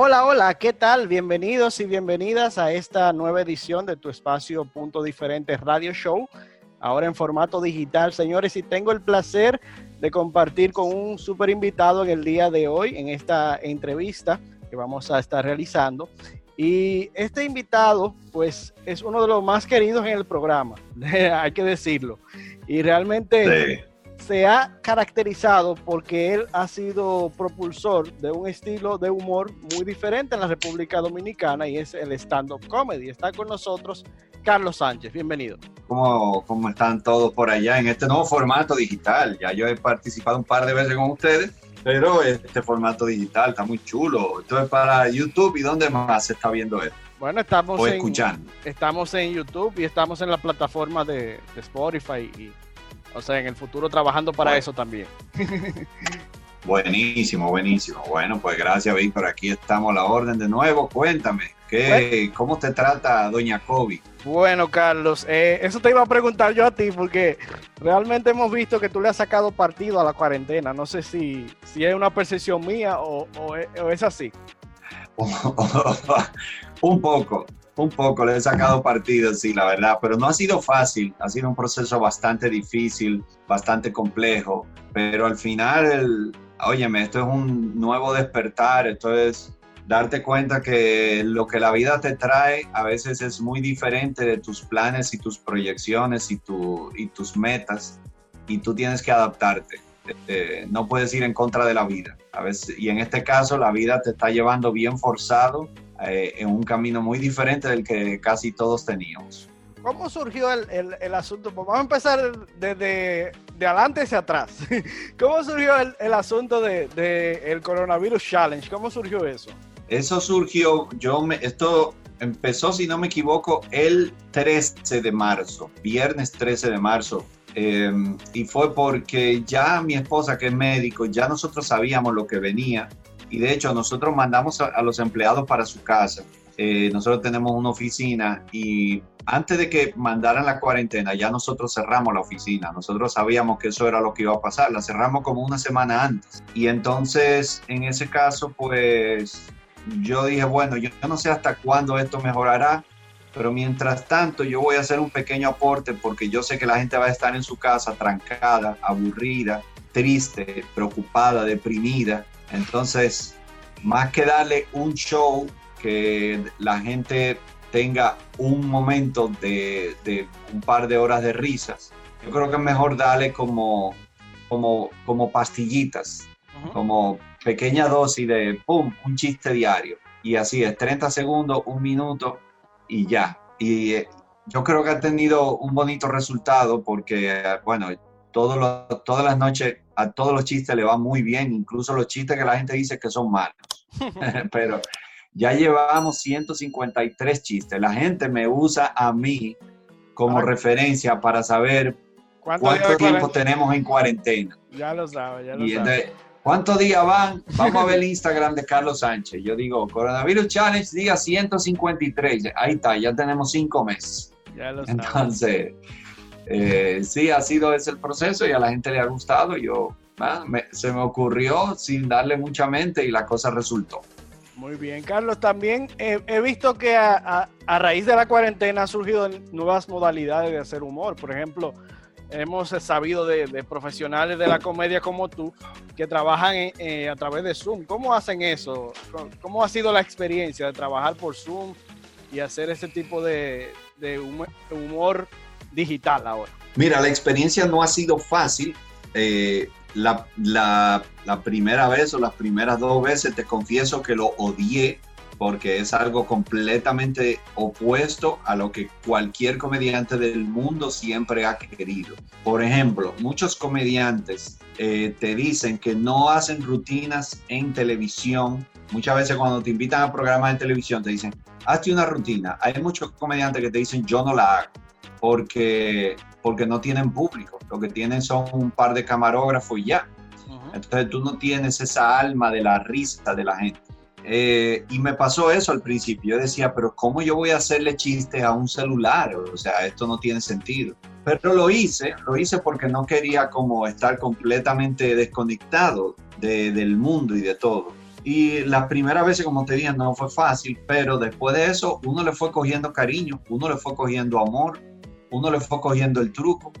Hola, hola, ¿qué tal? Bienvenidos y bienvenidas a esta nueva edición de tu espacio Punto Diferente Radio Show, ahora en formato digital, señores, y tengo el placer de compartir con un súper invitado en el día de hoy, en esta entrevista que vamos a estar realizando. Y este invitado, pues, es uno de los más queridos en el programa, hay que decirlo. Y realmente se ha caracterizado porque él ha sido propulsor de un estilo de humor muy diferente en la República Dominicana y es el stand-up comedy. Está con nosotros Carlos Sánchez, bienvenido. ¿Cómo, ¿Cómo están todos por allá en este nuevo formato digital? Ya yo he participado un par de veces con ustedes, pero este formato digital está muy chulo. Esto es para YouTube y ¿dónde más se está viendo esto? Bueno, estamos, en, escuchando. estamos en YouTube y estamos en la plataforma de, de Spotify y o sea, en el futuro trabajando para eso también. Buenísimo, buenísimo. Bueno, pues gracias, Víctor. Aquí estamos a la orden de nuevo. Cuéntame, ¿qué, ¿cómo te trata Doña Kobe? Bueno, Carlos, eh, eso te iba a preguntar yo a ti, porque realmente hemos visto que tú le has sacado partido a la cuarentena. No sé si, si es una percepción mía o, o es así. un poco, un poco, le he sacado partido, sí, la verdad, pero no ha sido fácil, ha sido un proceso bastante difícil, bastante complejo, pero al final, el, óyeme, esto es un nuevo despertar, esto es darte cuenta que lo que la vida te trae a veces es muy diferente de tus planes y tus proyecciones y, tu, y tus metas, y tú tienes que adaptarte. Eh, no puedes ir en contra de la vida. A veces, y en este caso, la vida te está llevando bien forzado eh, en un camino muy diferente del que casi todos teníamos. ¿Cómo surgió el, el, asunto? Pues vamos a empezar desde de adelante hacia atrás. ¿Cómo surgió el, el asunto del de, el Coronavirus Challenge? ¿Cómo surgió eso? Eso surgió, yo me, esto empezó, si no me equivoco, el 13 de marzo, viernes 13 de marzo. Eh, y fue porque ya mi esposa, que es médico, ya nosotros sabíamos lo que venía y de hecho nosotros mandamos a, los empleados para su casa. Eh, nosotros tenemos una oficina y antes de que mandaran la cuarentena ya nosotros cerramos la oficina. Nosotros sabíamos que eso era lo que iba a pasar. La cerramos como una semana antes. Y entonces en ese caso pues yo dije, bueno, yo no sé hasta cuándo esto mejorará, pero mientras tanto yo voy a hacer un pequeño aporte porque yo sé que la gente va a estar en su casa trancada, aburrida, triste, preocupada, deprimida entonces, más que darle un show, que la gente tenga un momento de, un par de horas de risas, yo creo que es mejor darle como, como, como pastillitas, como pequeña dosis de, ¡pum!, un chiste diario. Y así es, 30 segundos, un minuto y ya. Y eh, yo creo que ha tenido un bonito resultado porque, bueno, todas las noches a todos los chistes le va muy bien, incluso los chistes que la gente dice que son malos. Pero ya llevamos 153 chistes. La gente me usa a mí como referencia para saber cuánto tiempo tenemos en cuarentena. Ya lo sabe, ya lo sabe. ¿Cuántos días van? Vamos a ver el Instagram de Carlos Sánchez. Yo digo, Coronavirus Challenge, día 153. Ahí está, ya tenemos cinco meses. Ya lo Entonces, eh, sí, ha sido ese el proceso y a la gente le ha gustado. Yo ah, se me ocurrió sin darle mucha mente y la cosa resultó. Muy bien, Carlos. También he visto que a, raíz de la cuarentena han surgido nuevas modalidades de hacer humor. Por ejemplo, hemos sabido de, profesionales de la comedia como tú que trabajan eh, a través de Zoom. ¿Cómo hacen eso? ¿Cómo ha sido la experiencia de trabajar por Zoom y hacer ese tipo de, humor digital ahora? Mira, la experiencia no ha sido fácil. Eh, la, primera vez o las primeras dos veces te confieso que lo odié porque es algo completamente opuesto a lo que cualquier comediante del mundo siempre ha querido. Por ejemplo, muchos comediantes eh, te dicen que no hacen rutinas en televisión. Muchas veces cuando te invitan a programas de televisión te dicen, hazte una rutina. Hay muchos comediantes que te dicen, yo no la hago porque, porque no tienen público, lo que tienen son un par de camarógrafos y ya. Entonces tú no tienes esa alma de la risa de la gente. Eh, y me pasó eso al principio. Yo decía, pero ¿cómo yo voy a hacerle chistes a un celular? O sea, esto no tiene sentido. Pero lo hice, lo hice porque no quería como estar completamente desconectado del mundo y de todo. Y las primeras veces, como te dije, no fue fácil, pero después de eso uno le fue cogiendo cariño, uno le fue cogiendo amor, uno le fue cogiendo el truco.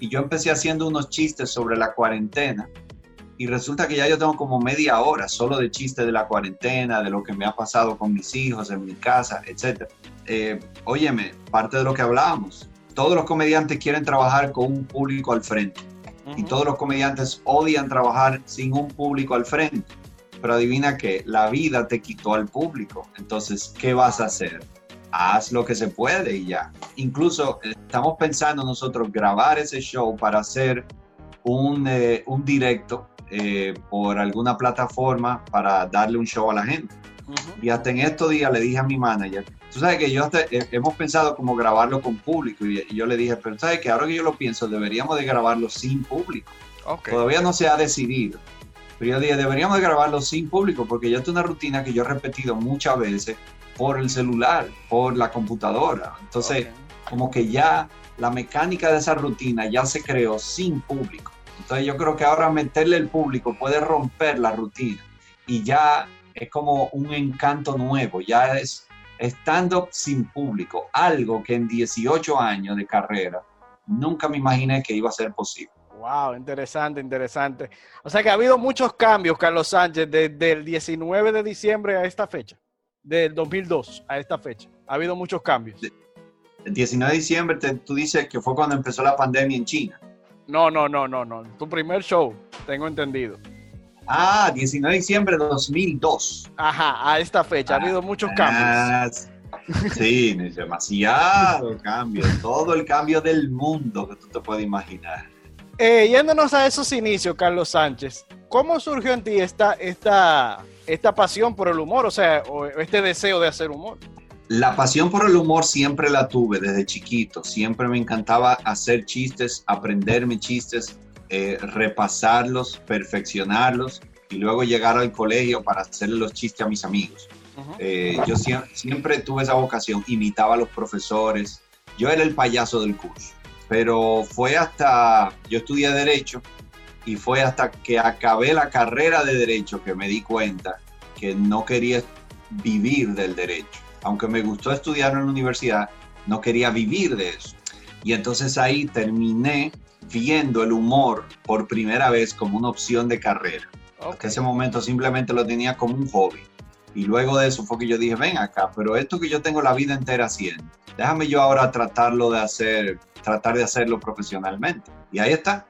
Y yo empecé haciendo unos chistes sobre la cuarentena y resulta que ya yo tengo como media hora solo de chistes de la cuarentena, de lo que me ha pasado con mis hijos, en mi casa, etc. Eh, óyeme, parte de lo que hablábamos, todos los comediantes quieren trabajar con un público al frente y todos los comediantes odian trabajar sin un público al frente. Pero adivina que la vida te quitó al público. Entonces, ¿qué vas a hacer? Haz lo que se puede y ya. Incluso eh, estamos pensando nosotros grabar ese show para hacer un, eh, un directo eh, por alguna plataforma para darle un show a la gente. Y hasta en estos días le dije a mi manager, tú sabes que yo eh, hemos pensado como grabarlo con público y, yo le dije, pero sabes que ahora que yo lo pienso, deberíamos de grabarlo sin público. Todavía no se ha decidido. Pero yo dije, deberíamos de grabarlo sin público porque ya es una rutina que yo he repetido muchas veces por el celular, por la computadora. Entonces, como que ya la mecánica de esa rutina ya se creó sin público. Entonces yo creo que ahora meterle el público puede romper la rutina y ya es como un encanto nuevo, ya es estando sin público, algo que en 18 años de carrera nunca me imaginé que iba a ser posible. Wow, interesante, interesante. O sea que ha habido muchos cambios, Carlos Sánchez, desde el 19 de diciembre a esta fecha, del 2002 a esta fecha. Ha habido muchos cambios. El 19 de diciembre, tú dices que fue cuando empezó la pandemia en China. No, no, no, no, no. Tu primer show, tengo entendido. Ah, 19 de diciembre de 2002. Ajá, a esta fecha. ha habido muchos cambios. Sí, demasiado cambio. Todo el cambio del mundo que tú te puedes imaginar. Eh, yéndonos a esos inicios, Carlos Sánchez, ¿cómo surgió en ti esta, esta, esta pasión por el humor? O sea, o este deseo de hacer humor. La pasión por el humor siempre la tuve desde chiquito. Siempre me encantaba hacer chistes, aprenderme chistes, eh, repasarlos, perfeccionarlos y luego llegar al colegio para hacerle los chistes a mis amigos. Eh, yo siempre, tuve esa vocación, imitaba a los profesores. Yo era el payaso del curso. Pero fue hasta, yo estudié derecho y fue hasta que acabé la carrera de derecho que me di cuenta que no quería vivir del derecho aunque me gustó estudiar en la universidad, no quería vivir de eso. Y entonces ahí terminé viendo el humor por primera vez como una opción de carrera. Hasta ese momento simplemente lo tenía como un hobby. Y luego de eso fue que yo dije, ven acá, pero esto que yo tengo la vida entera haciendo, déjame yo ahora tratarlo de hacer, tratar de hacerlo profesionalmente. Y ahí está.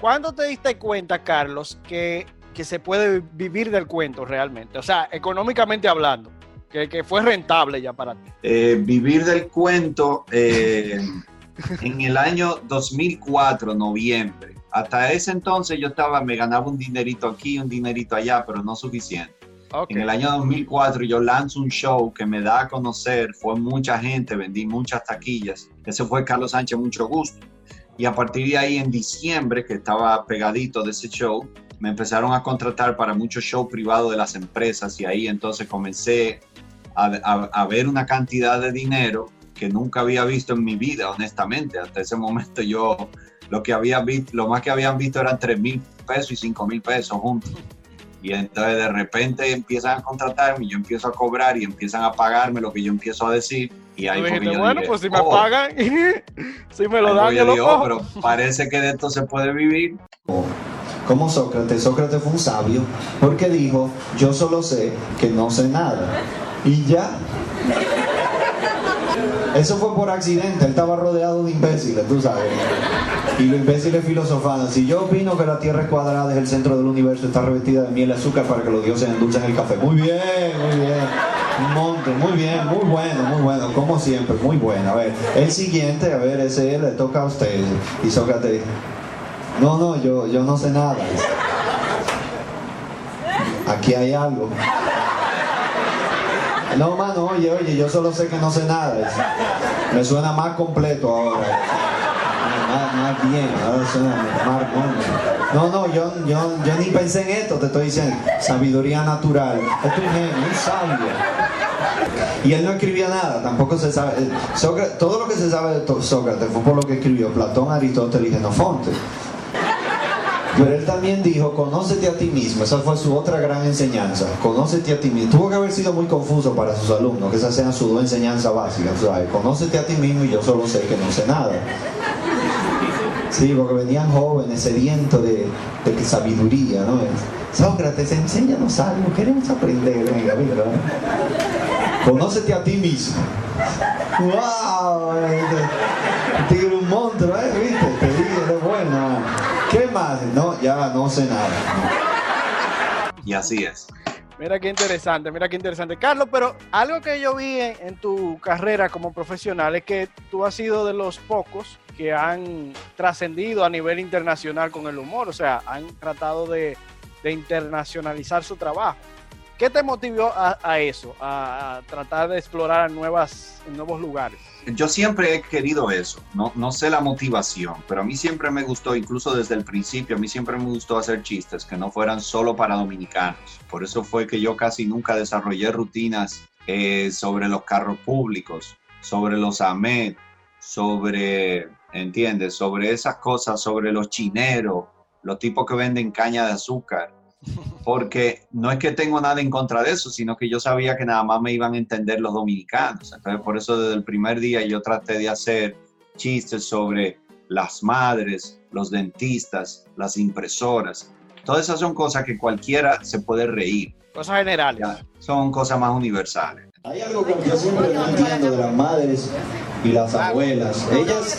¿Cuándo te diste cuenta, Carlos, que, que se puede vivir del cuento realmente? O sea, económicamente hablando que, fue rentable ya para ti? Eh, vivir del cuento eh, en el año 2004, noviembre. Hasta ese entonces yo estaba, me ganaba un dinerito aquí, un dinerito allá, pero no suficiente. En el año 2004 yo lanzo un show que me da a conocer, fue mucha gente, vendí muchas taquillas. Ese fue Carlos Sánchez, mucho gusto. Y a partir de ahí, en diciembre, que estaba pegadito de ese show, me empezaron a contratar para muchos shows privados de las empresas y ahí entonces comencé a, ver una cantidad de dinero que nunca había visto en mi vida, honestamente. Hasta ese momento yo lo que había visto, lo más que habían visto eran 3 mil pesos y 5 mil pesos juntos. Y entonces de repente empiezan a contratarme, yo empiezo a cobrar y empiezan a pagarme lo que yo empiezo a decir. Y ahí dijiste, bueno, pues si me oh". pagan, si me lo dan, yo, lo oh, pero parece que de esto se puede vivir. Como Sócrates, Sócrates fue un sabio porque dijo, yo solo sé que no sé nada. Y ya. Eso fue por accidente, él estaba rodeado de imbéciles, tú sabes. Y los imbéciles filosofando. Si yo opino que la Tierra es cuadrada, es el centro del universo, está revestida de miel y azúcar para que los dioses endulcen el café. Muy bien, muy bien. Un monte, muy bien, muy bueno, muy bueno, como siempre, muy bueno. A ver, el siguiente, a ver, ese le toca a usted. Y Sócrates, no, no, yo, yo no sé nada. Aquí hay algo. No, mano, oye, oye, yo solo sé que no sé nada. Me suena más completo ahora. Más, bien, ahora suena más No, no, yo, yo, yo ni pensé en esto, te estoy diciendo. Sabiduría natural. Es un genio, un sabio. Y él no escribía nada, tampoco se sabe. Todo lo que se sabe de Sócrates fue por lo que escribió Platón, Aristóteles y Genofonte. Pero él también dijo, conócete a ti mismo. Esa fue su otra gran enseñanza. Conócete a ti mismo. Tuvo que haber sido muy confuso para sus alumnos, que esa sea su enseñanza básica. ¿sabes? Conócete a ti mismo y yo solo sé que no sé nada. Sí, porque venían jóvenes sedientos de, de sabiduría, ¿no? Sócrates, enséñanos algo, queremos aprender. Venga, venga. Conócete a ti mismo. ¡Wow! Tigre un monstruo, ¿eh? ¿Viste? Te dije, de bueno. ¿Qué más? No, no sé nada. Y así es. Mira qué interesante, mira qué interesante. Carlos, pero algo que yo vi en, tu carrera como profesional es que tú has sido de los pocos que han trascendido a nivel internacional con el humor, o sea, han tratado de, de internacionalizar su trabajo. ¿Qué te motivó a, eso, a, tratar de explorar nuevas, nuevos lugares? Yo siempre he querido eso, no, no sé la motivación, pero a mí siempre me gustó, incluso desde el principio, a mí siempre me gustó hacer chistes que no fueran solo para dominicanos. Por eso fue que yo casi nunca desarrollé rutinas eh, sobre los carros públicos, sobre los AMED, sobre, ¿entiendes? Sobre esas cosas, sobre los chineros, los tipos que venden caña de azúcar porque no es que tengo nada en contra de eso, sino que yo sabía que nada más me iban a entender los dominicanos. Entonces, por eso desde el primer día yo traté de hacer chistes sobre las madres, los dentistas, las impresoras. Todas esas son cosas que cualquiera se puede reír. Cosas generales. son cosas más universales. Hay algo que yo siempre no entiendo de las madres y las abuelas. Ellas,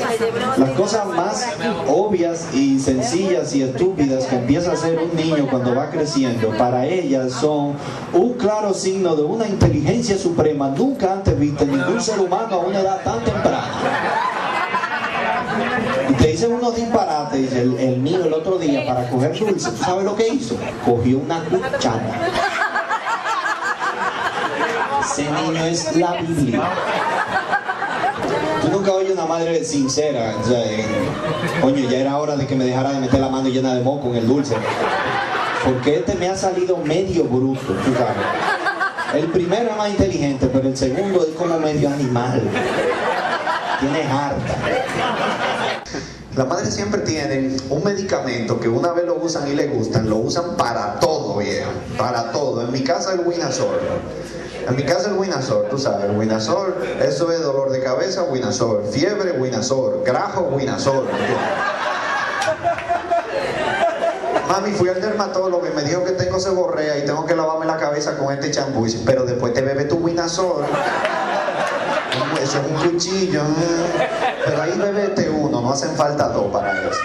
las cosas más obvias y sencillas y estúpidas que empieza a hacer un niño cuando va creciendo, para ellas son un claro signo de una inteligencia suprema nunca antes vista en ningún ser humano a una edad tan temprana. Y te dicen unos disparates, el, el niño el otro día para coger dulce, ¿tú sabes lo que hizo? Cogió una cuchara. Ese niño es la Biblia. Tú nunca oyes una madre sincera. O sea, coño, ya era hora de que me dejara de meter la mano llena de moco en el dulce. Porque este me ha salido medio bruto, El primero es más inteligente, pero el segundo es como medio animal. Tiene harta. Las madres siempre tienen un medicamento que una vez lo usan y le gustan, lo usan para todo, viejo. Para todo. En mi casa el Winazol. En mi casa el Winazor, tú sabes, Winazor, eso es dolor de cabeza, Winazor, fiebre, Winazor, grajo, Winazor. Mami, fui al dermatólogo y me dijo que tengo seborrea y tengo que lavarme la cabeza con este champú. Pero después te bebe tu Winazor. Eso es un cuchillo. Pero ahí bebete uno, no hacen falta dos para eso.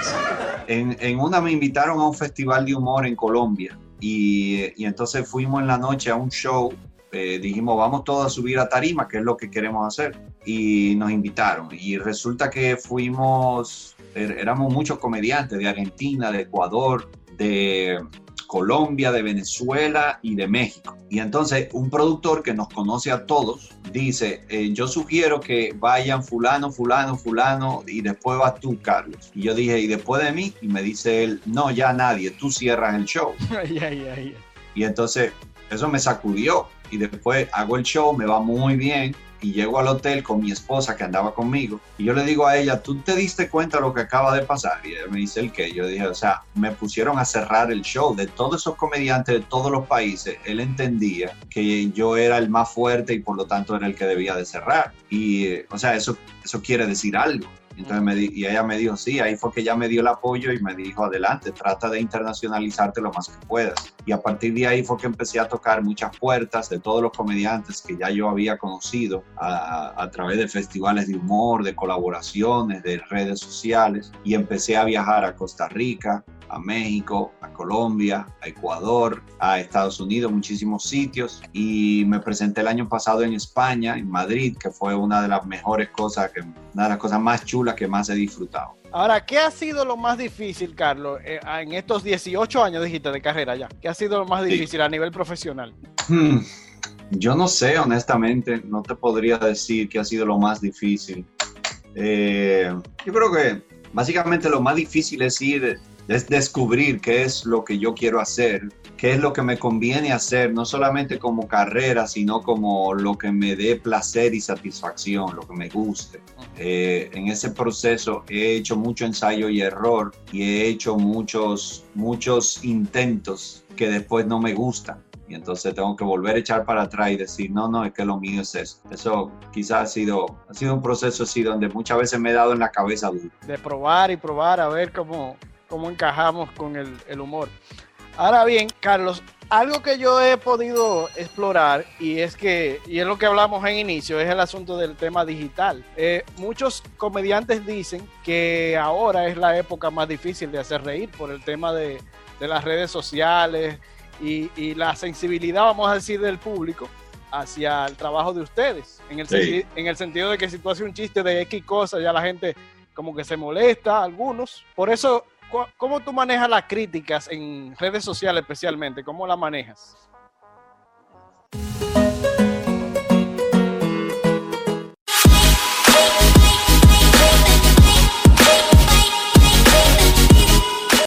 En, en una me invitaron a un festival de humor en Colombia y, y entonces fuimos en la noche a un show eh, dijimos, vamos todos a subir a tarima, que es lo que queremos hacer. Y nos invitaron. Y resulta que fuimos, er, éramos muchos comediantes de Argentina, de Ecuador, de Colombia, de Venezuela y de México. Y entonces un productor que nos conoce a todos dice, eh, yo sugiero que vayan fulano, fulano, fulano y después vas tú, Carlos. Y yo dije, ¿y después de mí? Y me dice él, no, ya nadie, tú cierras el show. y entonces eso me sacudió y después hago el show, me va muy bien y llego al hotel con mi esposa que andaba conmigo y yo le digo a ella, ¿tú te diste cuenta de lo que acaba de pasar? Y ella me dice el qué. Yo dije, o sea, me pusieron a cerrar el show de todos esos comediantes de todos los países. Él entendía que yo era el más fuerte y por lo tanto era el que debía de cerrar. Y, eh, o sea, eso, eso quiere decir algo. Entonces me y ella me dijo, sí, ahí fue que ella me dio el apoyo y me dijo, adelante, trata de internacionalizarte lo más que puedas. Y a partir de ahí fue que empecé a tocar muchas puertas de todos los comediantes que ya yo había conocido a través de festivales de humor, de colaboraciones, de redes sociales. Y empecé a viajar a Costa Rica, a México, a Colombia, a Ecuador, a Estados Unidos, muchísimos sitios. Y me presenté el año pasado en España, en Madrid, que fue una de las mejores cosas, que, una de las cosas más chulas que más he disfrutado. Ahora, ¿qué ha sido lo más difícil, Carlos, eh, en estos 18 años, dijiste, de carrera ya? ¿Qué ha sido lo más difícil a nivel profesional? Hmm, yo no sé, honestamente, no te podría decir qué ha sido lo más difícil. Eh, yo creo que básicamente lo más difícil es ir es descubrir qué es lo que yo quiero hacer, qué es lo que me conviene hacer, no solamente como carrera, sino como lo que me dé placer y satisfacción, lo que me guste. Eh, en ese proceso he hecho mucho ensayo y error y he hecho muchos, muchos intentos que después no me gustan. Y entonces tengo que volver a echar para atrás y decir, no, no, es que lo mío es eso. Eso quizás ha sido, ha sido un proceso así donde muchas veces me he dado en la cabeza duro. De probar y probar a ver cómo, cómo encajamos con el, el humor. Ahora bien, Carlos, algo que yo he podido explorar y es que, y es lo que hablamos en inicio, es el asunto del tema digital. Eh, muchos comediantes dicen que ahora es la época más difícil de hacer reír por el tema de, de las redes sociales y, y, la sensibilidad, vamos a decir, del público hacia el trabajo de ustedes. En el, sí. en el sentido de que si tú haces un chiste de X cosa, ya la gente como que se molesta, algunos. Por eso ¿Cómo tú manejas las críticas en redes sociales especialmente? ¿Cómo las manejas?